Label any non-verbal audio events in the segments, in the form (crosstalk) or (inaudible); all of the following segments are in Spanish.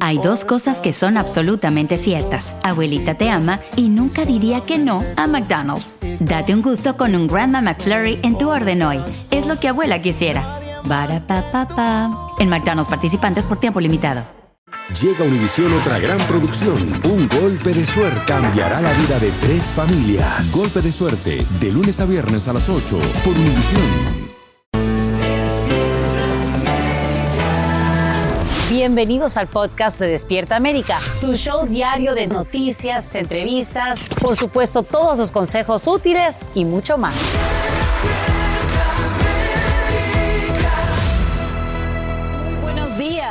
Hay dos cosas que son absolutamente ciertas. Abuelita te ama y nunca diría que no a McDonald's. Date un gusto con un Grandma McFlurry en tu orden hoy. Es lo que abuela quisiera. Barata En McDonald's participantes por tiempo limitado. Llega Univisión otra gran producción. Un golpe de suerte cambiará la vida de tres familias. Golpe de suerte, de lunes a viernes a las 8 por Univisión. Bienvenidos al podcast de Despierta América, tu show diario de noticias, entrevistas, por supuesto todos los consejos útiles y mucho más.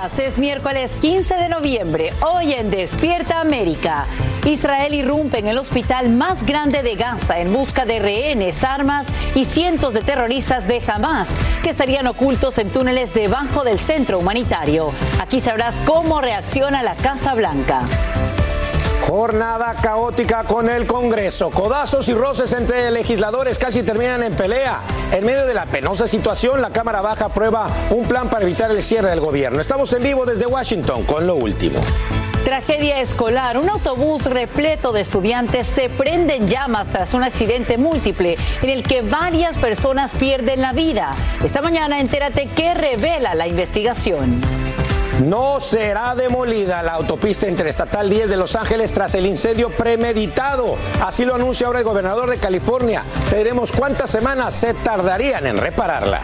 Es miércoles 15 de noviembre, hoy en Despierta América. Israel irrumpe en el hospital más grande de Gaza en busca de rehenes, armas y cientos de terroristas de Hamas que estarían ocultos en túneles debajo del centro humanitario. Aquí sabrás cómo reacciona la Casa Blanca. Jornada caótica con el Congreso. Codazos y roces entre legisladores casi terminan en pelea. En medio de la penosa situación, la Cámara Baja aprueba un plan para evitar el cierre del gobierno. Estamos en vivo desde Washington con lo último. Tragedia escolar. Un autobús repleto de estudiantes se prende en llamas tras un accidente múltiple en el que varias personas pierden la vida. Esta mañana entérate qué revela la investigación. No será demolida la autopista interestatal 10 de Los Ángeles tras el incendio premeditado. Así lo anuncia ahora el gobernador de California. Te diremos cuántas semanas se tardarían en repararla.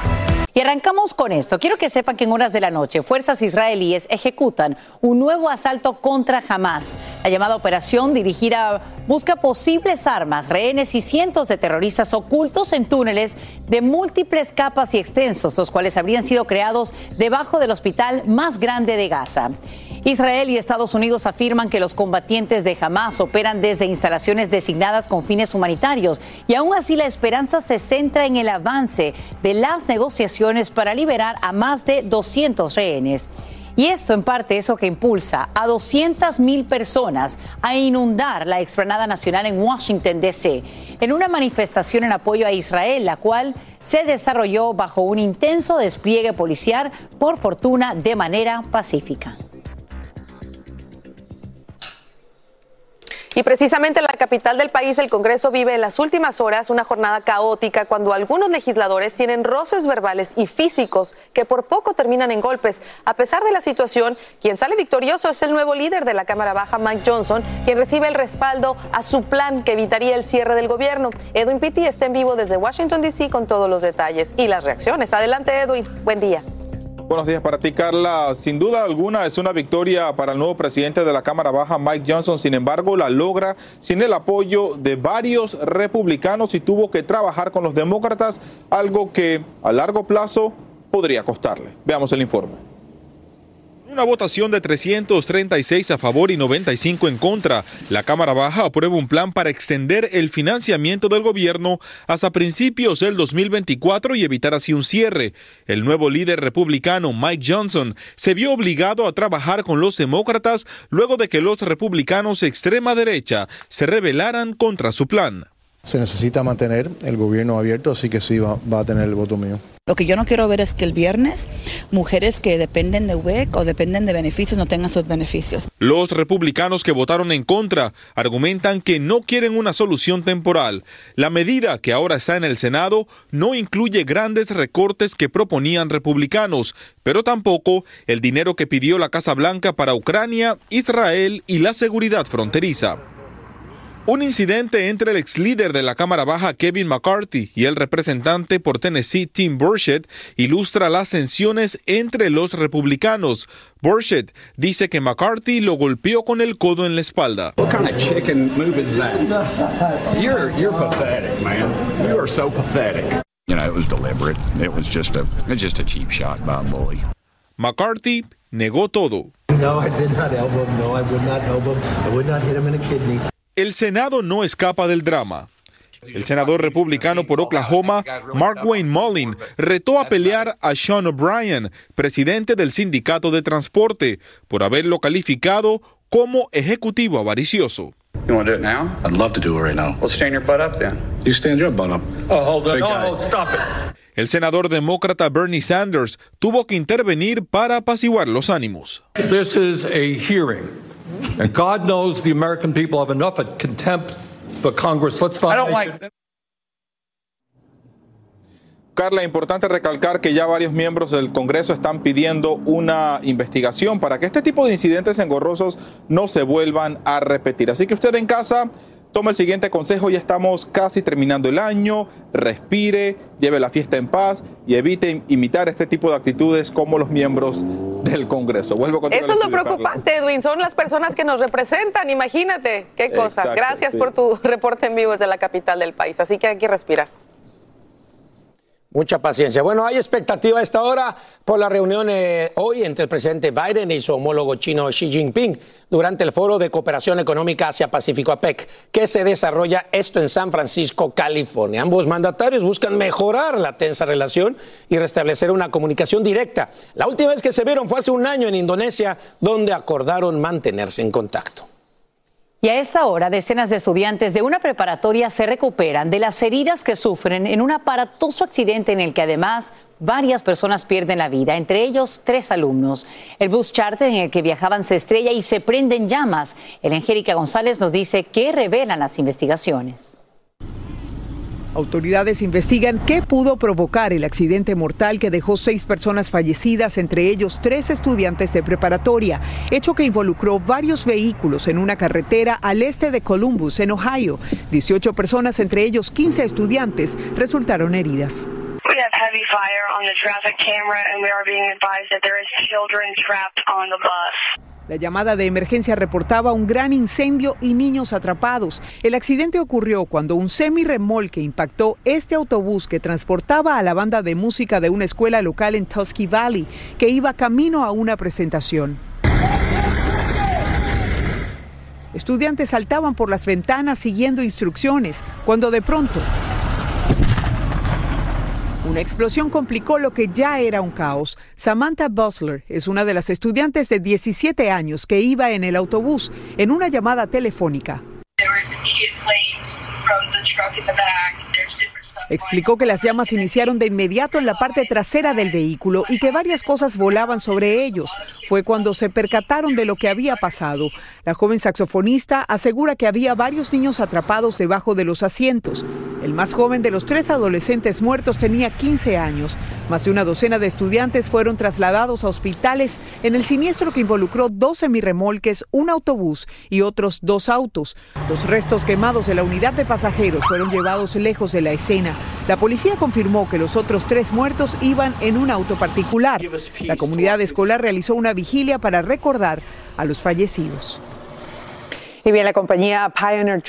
Y arrancamos con esto. Quiero que sepan que en horas de la noche fuerzas israelíes ejecutan un nuevo asalto contra Hamas. La llamada operación dirigida busca posibles armas, rehenes y cientos de terroristas ocultos en túneles de múltiples capas y extensos, los cuales habrían sido creados debajo del hospital más grande de Gaza. Israel y Estados Unidos afirman que los combatientes de Hamas operan desde instalaciones designadas con fines humanitarios y aún así la esperanza se centra en el avance de las negociaciones para liberar a más de 200 rehenes. Y esto en parte es lo que impulsa a 200 mil personas a inundar la explanada nacional en Washington, D.C., en una manifestación en apoyo a Israel, la cual se desarrolló bajo un intenso despliegue policial, por fortuna de manera pacífica. Y precisamente en la capital del país, el Congreso vive en las últimas horas una jornada caótica cuando algunos legisladores tienen roces verbales y físicos que por poco terminan en golpes. A pesar de la situación, quien sale victorioso es el nuevo líder de la Cámara Baja, Mike Johnson, quien recibe el respaldo a su plan que evitaría el cierre del gobierno. Edwin Pitti está en vivo desde Washington, D.C. con todos los detalles y las reacciones. Adelante, Edwin. Buen día. Buenos días para ti, Carla. Sin duda alguna es una victoria para el nuevo presidente de la Cámara Baja, Mike Johnson. Sin embargo, la logra sin el apoyo de varios republicanos y tuvo que trabajar con los demócratas, algo que a largo plazo podría costarle. Veamos el informe. Una votación de 336 a favor y 95 en contra. La Cámara Baja aprueba un plan para extender el financiamiento del gobierno hasta principios del 2024 y evitar así un cierre. El nuevo líder republicano, Mike Johnson, se vio obligado a trabajar con los demócratas luego de que los republicanos extrema derecha se rebelaran contra su plan. Se necesita mantener el gobierno abierto, así que sí va, va a tener el voto mío. Lo que yo no quiero ver es que el viernes mujeres que dependen de WEC o dependen de beneficios no tengan sus beneficios. Los republicanos que votaron en contra argumentan que no quieren una solución temporal. La medida que ahora está en el Senado no incluye grandes recortes que proponían republicanos, pero tampoco el dinero que pidió la Casa Blanca para Ucrania, Israel y la seguridad fronteriza. Un incidente entre el ex líder de la Cámara Baja Kevin McCarthy y el representante por Tennessee Tim Burchett ilustra las tensiones entre los republicanos. Burchett dice que McCarthy lo golpeó con el codo en la espalda. What kind of chicken move is that? You're you're pathetic, man. You are so pathetic. You know, it was deliberate. It was just a it was just a cheap shot by a bully. McCarthy negó todo. No, I did not elbow him. No, I would not elbow him. I would not hit him in the kidney. El Senado no escapa del drama. El senador republicano por Oklahoma, Mark Wayne Mullin, retó a pelear a Sean O'Brien, presidente del sindicato de transporte, por haberlo calificado como ejecutivo avaricioso. You want to do it now? I'd love to do it right now. Well, stand your butt up then. You stand your butt up. Oh, hold on. Oh, stop it. El senador demócrata Bernie Sanders tuvo que intervenir para apaciguar los ánimos. This is a hearing. And God knows the American people have enough contempt for Congress. Let's not I don't like Carla, importante recalcar que ya varios miembros del Congreso están pidiendo una investigación para que este tipo de incidentes engorrosos no se vuelvan a repetir. Así que usted en casa tome el siguiente consejo, ya estamos casi terminando el año, respire, lleve la fiesta en paz y evite imitar este tipo de actitudes como los miembros del Congreso. Vuelvo contigo Eso es lo preocupante, Edwin, son las personas que nos representan, imagínate, qué cosa. Gracias por tu (laughs) reporte en vivo desde la capital del país, así que hay que respirar. Mucha paciencia. Bueno, hay expectativa a esta hora por la reunión eh, hoy entre el presidente Biden y su homólogo chino Xi Jinping durante el Foro de Cooperación Económica Asia-Pacífico APEC, que se desarrolla esto en San Francisco, California. Ambos mandatarios buscan mejorar la tensa relación y restablecer una comunicación directa. La última vez que se vieron fue hace un año en Indonesia, donde acordaron mantenerse en contacto. Y a esta hora, decenas de estudiantes de una preparatoria se recuperan de las heridas que sufren en un aparatoso accidente en el que además varias personas pierden la vida, entre ellos tres alumnos. El bus charter en el que viajaban se estrella y se prenden llamas. El Angélica González nos dice qué revelan las investigaciones. Autoridades investigan qué pudo provocar el accidente mortal que dejó seis personas fallecidas, entre ellos tres estudiantes de preparatoria, hecho que involucró varios vehículos en una carretera al este de Columbus, en Ohio. 18 personas, entre ellos 15 estudiantes, resultaron heridas. La llamada de emergencia reportaba un gran incendio y niños atrapados. El accidente ocurrió cuando un semi-remolque impactó este autobús que transportaba a la banda de música de una escuela local en Tusky Valley, que iba camino a una presentación. Estudiantes saltaban por las ventanas siguiendo instrucciones, cuando de pronto una explosión complicó lo que ya era un caos. Samantha Bosler es una de las estudiantes de 17 años que iba en el autobús en una llamada telefónica. Explicó que las llamas iniciaron de inmediato en la parte trasera del vehículo y que varias cosas volaban sobre ellos. Fue cuando se percataron de lo que había pasado. La joven saxofonista asegura que había varios niños atrapados debajo de los asientos. El más joven de los tres adolescentes muertos tenía 15 años. Más de una docena de estudiantes fueron trasladados a hospitales en el siniestro que involucró dos semirremolques, un autobús y otros dos autos. Los restos quemados de la unidad de pasajeros fueron llevados lejos de la escena. La policía confirmó que los otros tres muertos iban en un auto particular. La comunidad escolar realizó una vigilia para recordar a los fallecidos. Y bien, la compañía Pioneer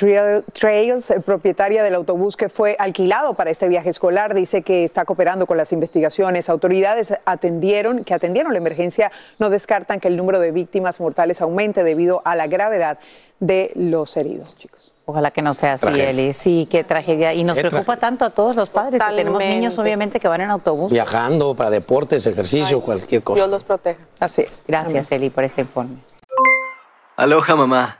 Trails, eh, propietaria del autobús que fue alquilado para este viaje escolar, dice que está cooperando con las investigaciones. Autoridades atendieron, que atendieron la emergencia no descartan que el número de víctimas mortales aumente debido a la gravedad de los heridos, chicos. Ojalá que no sea así, Eli. Sí, qué tragedia. Y nos preocupa tanto a todos los padres que tenemos niños, obviamente, que van en autobús. Viajando para deportes, ejercicio, cualquier cosa. Dios los proteja. Así es. Gracias, Eli, por este informe. Aloha, mamá.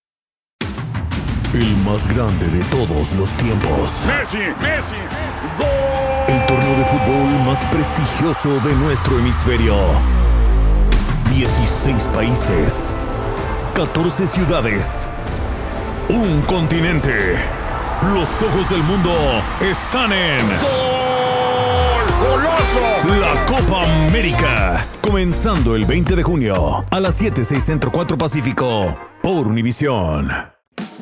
El más grande de todos los tiempos. Messi, Messi, gol. El torneo de fútbol más prestigioso de nuestro hemisferio. 16 países, 14 ciudades, un continente. Los ojos del mundo están en. ¡Gol! ¡Goloso! La Copa América. Comenzando el 20 de junio a las 7, 6 Centro 4 Pacífico por Univisión.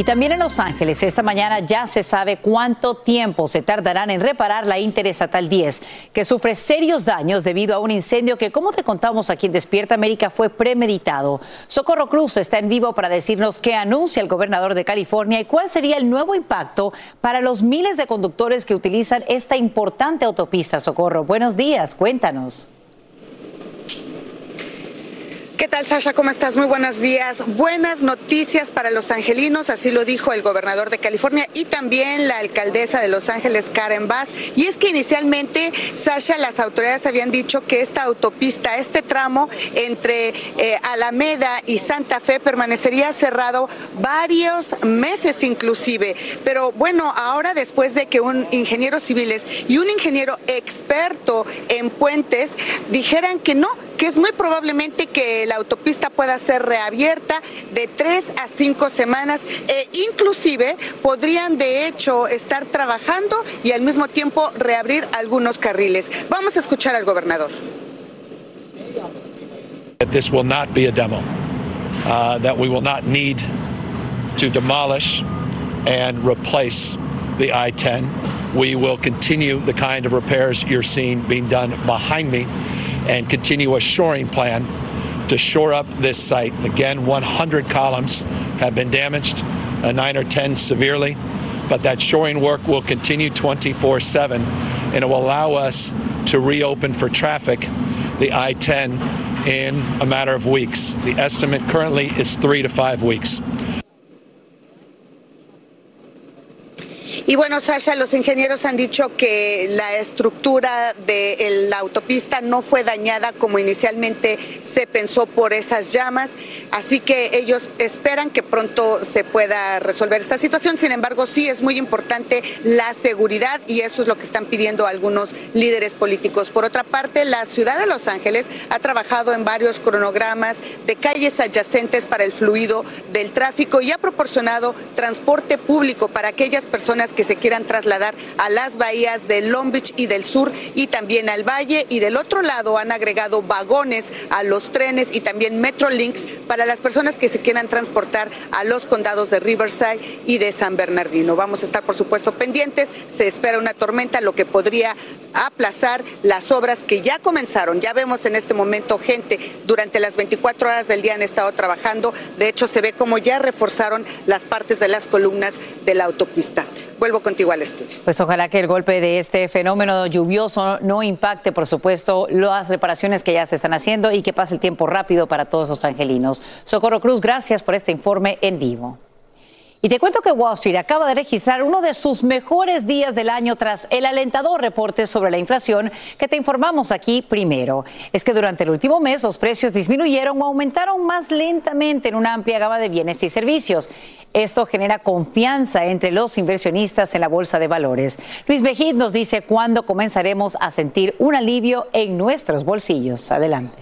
Y también en Los Ángeles, esta mañana ya se sabe cuánto tiempo se tardarán en reparar la Interestatal 10, que sufre serios daños debido a un incendio que, como te contamos aquí en Despierta América, fue premeditado. Socorro Cruz está en vivo para decirnos qué anuncia el gobernador de California y cuál sería el nuevo impacto para los miles de conductores que utilizan esta importante autopista. Socorro, buenos días, cuéntanos. ¿Qué tal, Sasha? ¿Cómo estás? Muy buenos días. Buenas noticias para los angelinos, así lo dijo el gobernador de California y también la alcaldesa de Los Ángeles, Karen Bass. Y es que inicialmente, Sasha, las autoridades habían dicho que esta autopista, este tramo entre eh, Alameda y Santa Fe permanecería cerrado varios meses inclusive. Pero bueno, ahora después de que un ingeniero civiles y un ingeniero experto en puentes dijeran que no, que es muy probablemente que la autopista pueda ser reabierta de tres a cinco semanas e inclusive podrían de hecho estar trabajando y al mismo tiempo reabrir algunos carriles. Vamos a escuchar al gobernador. This will not be a demo, uh, that we will not need to demolish and replace the I 10. We will continue the kind of repairs you're seeing being done behind me and continue a shoring plan to shore up this site. Again, 100 columns have been damaged, uh, nine or 10 severely, but that shoring work will continue 24 7 and it will allow us to reopen for traffic the I 10 in a matter of weeks. The estimate currently is three to five weeks. Y bueno, Sasha, los ingenieros han dicho que la estructura de la autopista no fue dañada como inicialmente se pensó por esas llamas, así que ellos esperan que pronto se pueda resolver esta situación. Sin embargo, sí es muy importante la seguridad y eso es lo que están pidiendo algunos líderes políticos. Por otra parte, la ciudad de Los Ángeles ha trabajado en varios cronogramas de calles adyacentes para el fluido del tráfico y ha proporcionado transporte público para aquellas personas que se quieran trasladar a las bahías de Long Beach y del sur y también al valle. Y del otro lado han agregado vagones a los trenes y también Metrolinks para las personas que se quieran transportar a los condados de Riverside y de San Bernardino. Vamos a estar, por supuesto, pendientes. Se espera una tormenta, lo que podría aplazar las obras que ya comenzaron. Ya vemos en este momento gente durante las 24 horas del día han estado trabajando. De hecho, se ve como ya reforzaron las partes de las columnas de la autopista. Vuelvo contigo al estudio. Pues ojalá que el golpe de este fenómeno lluvioso no impacte, por supuesto, las reparaciones que ya se están haciendo y que pase el tiempo rápido para todos los angelinos. Socorro Cruz, gracias por este informe en vivo. Y te cuento que Wall Street acaba de registrar uno de sus mejores días del año tras el alentador reporte sobre la inflación que te informamos aquí primero. Es que durante el último mes los precios disminuyeron o aumentaron más lentamente en una amplia gama de bienes y servicios. Esto genera confianza entre los inversionistas en la bolsa de valores. Luis Mejid nos dice cuándo comenzaremos a sentir un alivio en nuestros bolsillos. Adelante.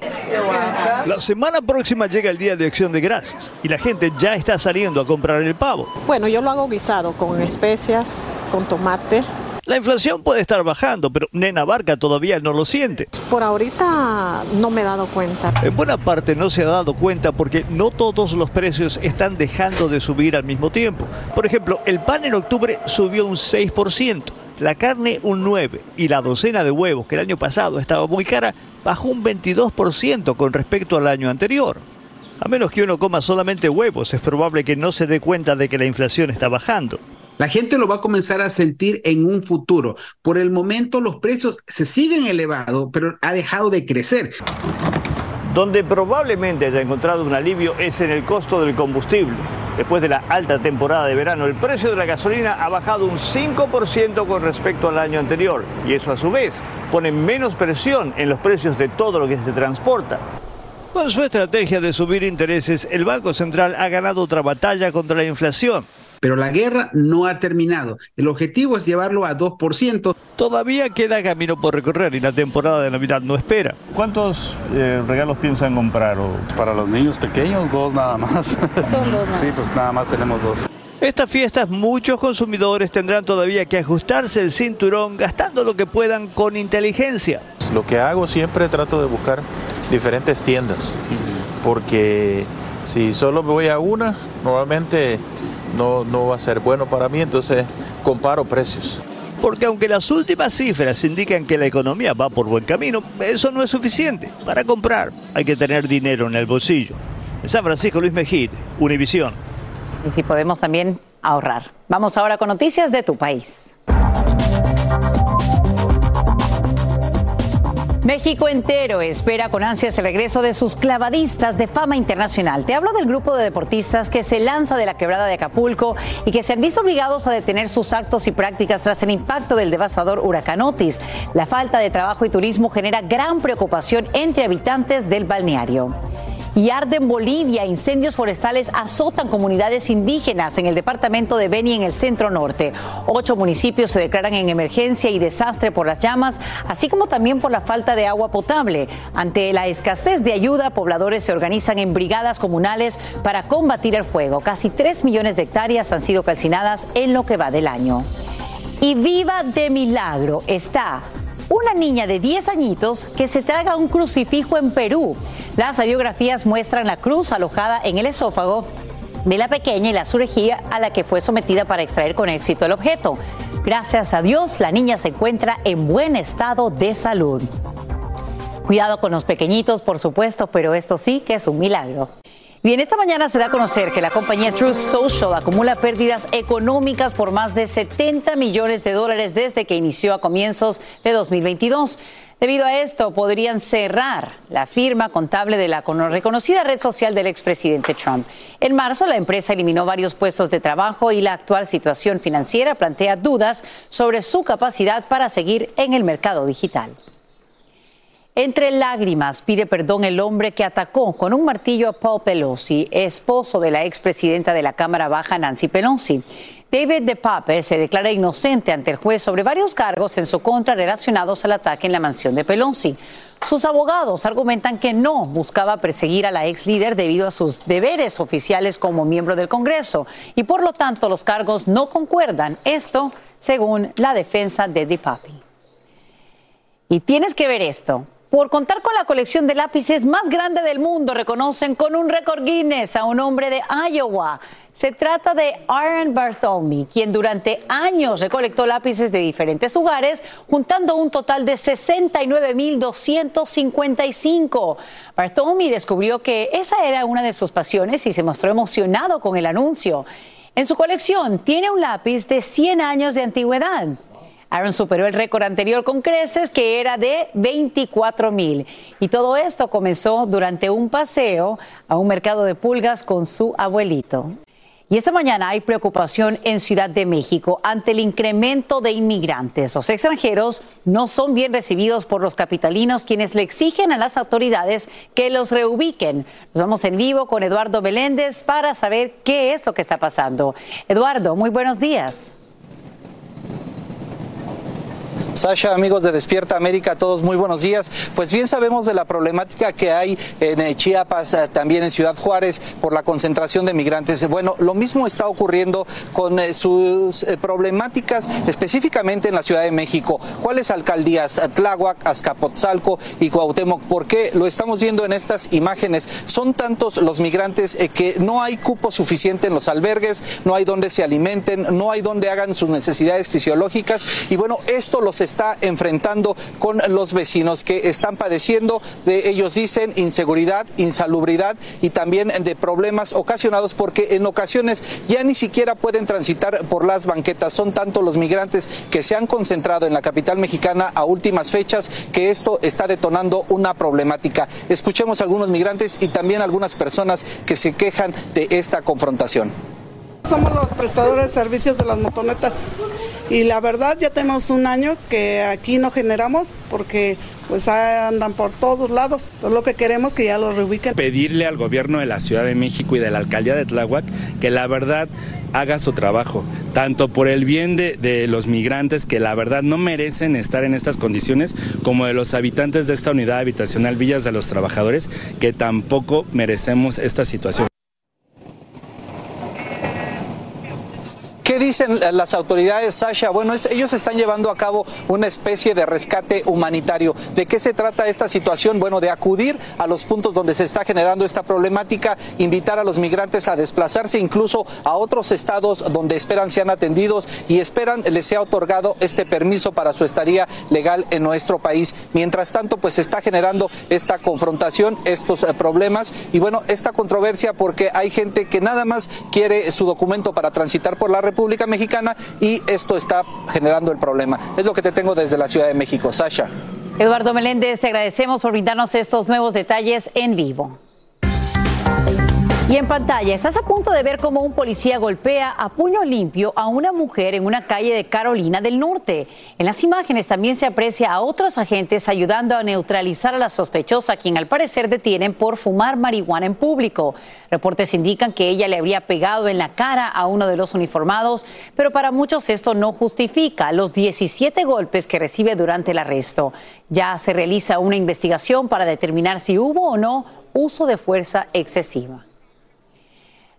La semana próxima llega el Día de Acción de Gracias y la gente ya está saliendo a comprar el pavo. Bueno, yo lo hago guisado con especias, con tomate. La inflación puede estar bajando, pero Nena Barca todavía no lo siente. Por ahorita no me he dado cuenta. En buena parte no se ha dado cuenta porque no todos los precios están dejando de subir al mismo tiempo. Por ejemplo, el pan en octubre subió un 6%, la carne un 9% y la docena de huevos, que el año pasado estaba muy cara, bajó un 22% con respecto al año anterior. A menos que uno coma solamente huevos, es probable que no se dé cuenta de que la inflación está bajando. La gente lo va a comenzar a sentir en un futuro. Por el momento los precios se siguen elevados, pero ha dejado de crecer. Donde probablemente haya encontrado un alivio es en el costo del combustible. Después de la alta temporada de verano, el precio de la gasolina ha bajado un 5% con respecto al año anterior y eso a su vez pone menos presión en los precios de todo lo que se transporta. Con su estrategia de subir intereses, el Banco Central ha ganado otra batalla contra la inflación. Pero la guerra no ha terminado. El objetivo es llevarlo a 2%. Todavía queda camino por recorrer y la temporada de Navidad no espera. ¿Cuántos eh, regalos piensan comprar? Para los niños pequeños, dos nada más. sí, pues nada más tenemos dos. Estas fiestas muchos consumidores tendrán todavía que ajustarse el cinturón gastando lo que puedan con inteligencia. Lo que hago siempre trato de buscar diferentes tiendas, porque si solo voy a una, normalmente no, no va a ser bueno para mí, entonces comparo precios. Porque aunque las últimas cifras indican que la economía va por buen camino, eso no es suficiente. Para comprar hay que tener dinero en el bolsillo. En San Francisco, Luis Mejid, Univisión. Y si podemos también ahorrar. Vamos ahora con noticias de tu país. México entero espera con ansias el regreso de sus clavadistas de fama internacional. Te hablo del grupo de deportistas que se lanza de la quebrada de Acapulco y que se han visto obligados a detener sus actos y prácticas tras el impacto del devastador huracán Otis. La falta de trabajo y turismo genera gran preocupación entre habitantes del balneario y arde en Bolivia. Incendios forestales azotan comunidades indígenas en el departamento de Beni en el centro norte. Ocho municipios se declaran en emergencia y desastre por las llamas, así como también por la falta de agua potable. Ante la escasez de ayuda, pobladores se organizan en brigadas comunales para combatir el fuego. Casi tres millones de hectáreas han sido calcinadas en lo que va del año. Y viva de milagro está una niña de 10 añitos que se traga un crucifijo en Perú. Las radiografías muestran la cruz alojada en el esófago de la pequeña y la cirugía a la que fue sometida para extraer con éxito el objeto. Gracias a Dios, la niña se encuentra en buen estado de salud. Cuidado con los pequeñitos, por supuesto, pero esto sí que es un milagro. Bien, esta mañana se da a conocer que la compañía Truth Social acumula pérdidas económicas por más de 70 millones de dólares desde que inició a comienzos de 2022. Debido a esto, podrían cerrar la firma contable de la reconocida red social del expresidente Trump. En marzo, la empresa eliminó varios puestos de trabajo y la actual situación financiera plantea dudas sobre su capacidad para seguir en el mercado digital. Entre lágrimas pide perdón el hombre que atacó con un martillo a Paul Pelosi, esposo de la expresidenta de la Cámara Baja Nancy Pelosi. David DePape se declara inocente ante el juez sobre varios cargos en su contra relacionados al ataque en la mansión de Pelosi. Sus abogados argumentan que no buscaba perseguir a la ex líder debido a sus deberes oficiales como miembro del Congreso y por lo tanto los cargos no concuerdan. Esto según la defensa de DePape. Y tienes que ver esto por contar con la colección de lápices más grande del mundo, reconocen con un récord Guinness a un hombre de Iowa. Se trata de Aaron Bartholomew, quien durante años recolectó lápices de diferentes lugares, juntando un total de 69.255. Bartholomew descubrió que esa era una de sus pasiones y se mostró emocionado con el anuncio. En su colección tiene un lápiz de 100 años de antigüedad. Aaron superó el récord anterior con creces que era de 24 mil. Y todo esto comenzó durante un paseo a un mercado de pulgas con su abuelito. Y esta mañana hay preocupación en Ciudad de México ante el incremento de inmigrantes. Los extranjeros no son bien recibidos por los capitalinos quienes le exigen a las autoridades que los reubiquen. Nos vamos en vivo con Eduardo Meléndez para saber qué es lo que está pasando. Eduardo, muy buenos días. Sasha, amigos de Despierta América, todos muy buenos días. Pues bien sabemos de la problemática que hay en eh, Chiapas, eh, también en Ciudad Juárez, por la concentración de migrantes. Bueno, lo mismo está ocurriendo con eh, sus problemáticas específicamente en la Ciudad de México. ¿Cuáles alcaldías? Tláhuac, Azcapotzalco y Cuauhtémoc. ¿Por qué? Lo estamos viendo en estas imágenes. Son tantos los migrantes que no hay cupo suficiente en los albergues, no hay donde se alimenten, no hay donde hagan sus necesidades fisiológicas. Y bueno, esto los está enfrentando con los vecinos que están padeciendo de, ellos dicen, inseguridad, insalubridad y también de problemas ocasionados porque en ocasiones ya ni siquiera pueden transitar por las banquetas. Son tanto los migrantes que se han concentrado en la capital mexicana a últimas fechas que esto está detonando una problemática. Escuchemos a algunos migrantes y también algunas personas que se quejan de esta confrontación. Somos los prestadores de servicios de las motonetas y la verdad ya tenemos un año que aquí no generamos porque pues andan por todos lados. Entonces lo que queremos que ya los reubiquen. Pedirle al gobierno de la Ciudad de México y de la alcaldía de Tláhuac que la verdad haga su trabajo, tanto por el bien de, los migrantes que la verdad no merecen estar en estas condiciones, como de los habitantes de esta unidad habitacional Villas de los Trabajadores, que tampoco merecemos esta situación. Dicen las autoridades, Sasha? Bueno, ellos están llevando a cabo una especie de rescate humanitario. ¿De qué se trata esta situación? Bueno, de acudir a los puntos donde se está generando esta problemática, invitar a los migrantes a desplazarse incluso a otros estados donde esperan sean atendidos y esperan les sea otorgado este permiso para su estadía legal en nuestro país. Mientras tanto, pues se está generando esta confrontación, estos eh, problemas y bueno, esta controversia porque hay gente que nada más quiere su documento para transitar por la República Mexicana y esto está generando el problema. Es lo que te tengo desde la Ciudad de México. Sasha. Eduardo Meléndez, te agradecemos por brindarnos estos nuevos detalles en vivo. Y en pantalla estás a punto de ver cómo un policía golpea a puño limpio a una mujer en una calle de Carolina del Norte. En las imágenes también se aprecia a otros agentes ayudando a neutralizar a la sospechosa, quien al parecer detienen por fumar marihuana en público. Reportes indican que ella le habría pegado en la cara a uno de los uniformados, pero para muchos esto no justifica los 17 golpes que recibe durante el arresto. Ya se realiza una investigación para determinar si hubo o no uso de fuerza excesiva.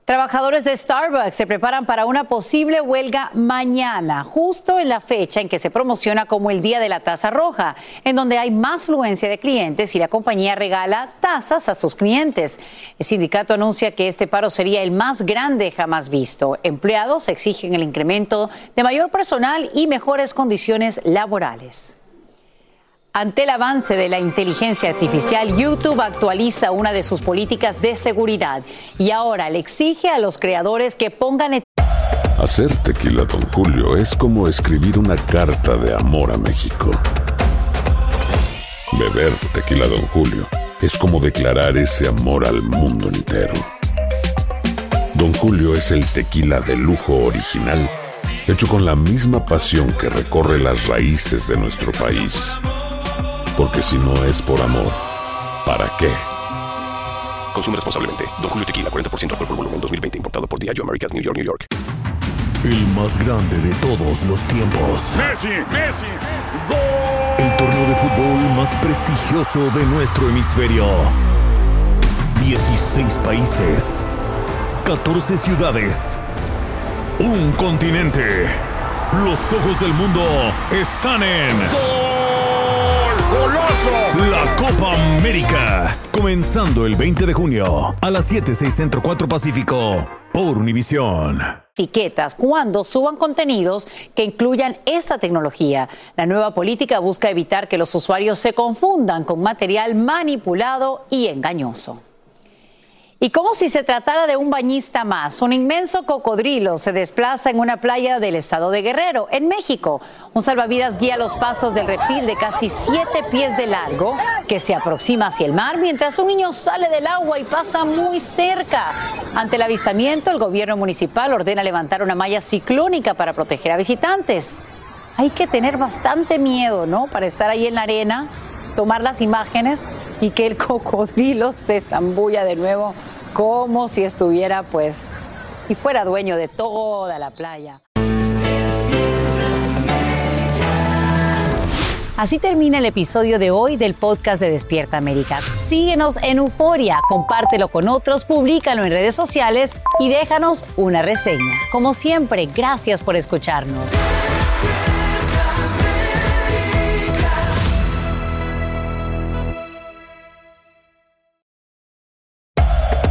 Trabajadores de Starbucks se preparan para una posible huelga mañana, justo en la fecha en que se promociona como el Día de la Taza Roja, en donde hay más fluencia de clientes y la compañía regala tazas a sus clientes. El sindicato anuncia que este paro sería el más grande jamás visto. Empleados exigen el incremento de mayor personal y mejores condiciones laborales. Ante el avance de la inteligencia artificial, YouTube actualiza una de sus políticas de seguridad y ahora le exige a los creadores que pongan... Hacer tequila, don Julio, es como escribir una carta de amor a México. Beber tequila, don Julio, es como declarar ese amor al mundo entero. Don Julio es el tequila de lujo original, hecho con la misma pasión que recorre las raíces de nuestro país porque si no es por amor, ¿para qué? Consume responsablemente. Don Julio Tequila, 40% alcohol por volumen, 2020. Importado por Diageo Americas, New York, New York. El más grande de todos los tiempos. Messi, Messi, gol. El torneo de fútbol más prestigioso de nuestro hemisferio. 16 países. 14 ciudades. Un continente. Los ojos del mundo están en... La Copa América. Comenzando el 20 de junio a las 7, 6 Centro 4 Pacífico por Univisión. Etiquetas cuando suban contenidos que incluyan esta tecnología. La nueva política busca evitar que los usuarios se confundan con material manipulado y engañoso. Y como si se tratara de un bañista más, un inmenso cocodrilo se desplaza en una playa del estado de Guerrero, en México. Un salvavidas guía los pasos del reptil de casi siete pies de largo que se aproxima hacia el mar mientras un niño sale del agua y pasa muy cerca. Ante el avistamiento, el gobierno municipal ordena levantar una malla ciclónica para proteger a visitantes. Hay que tener bastante miedo, ¿no? Para estar ahí en la arena tomar las imágenes y que el (laughs) cocodrilo se zambulla de nuevo como si estuviera pues y fuera dueño de toda la playa. Así termina el episodio de hoy del podcast de Despierta América. Síguenos en Euforia, compártelo con otros, públicalo en redes sociales y déjanos una reseña. Como siempre, gracias por escucharnos.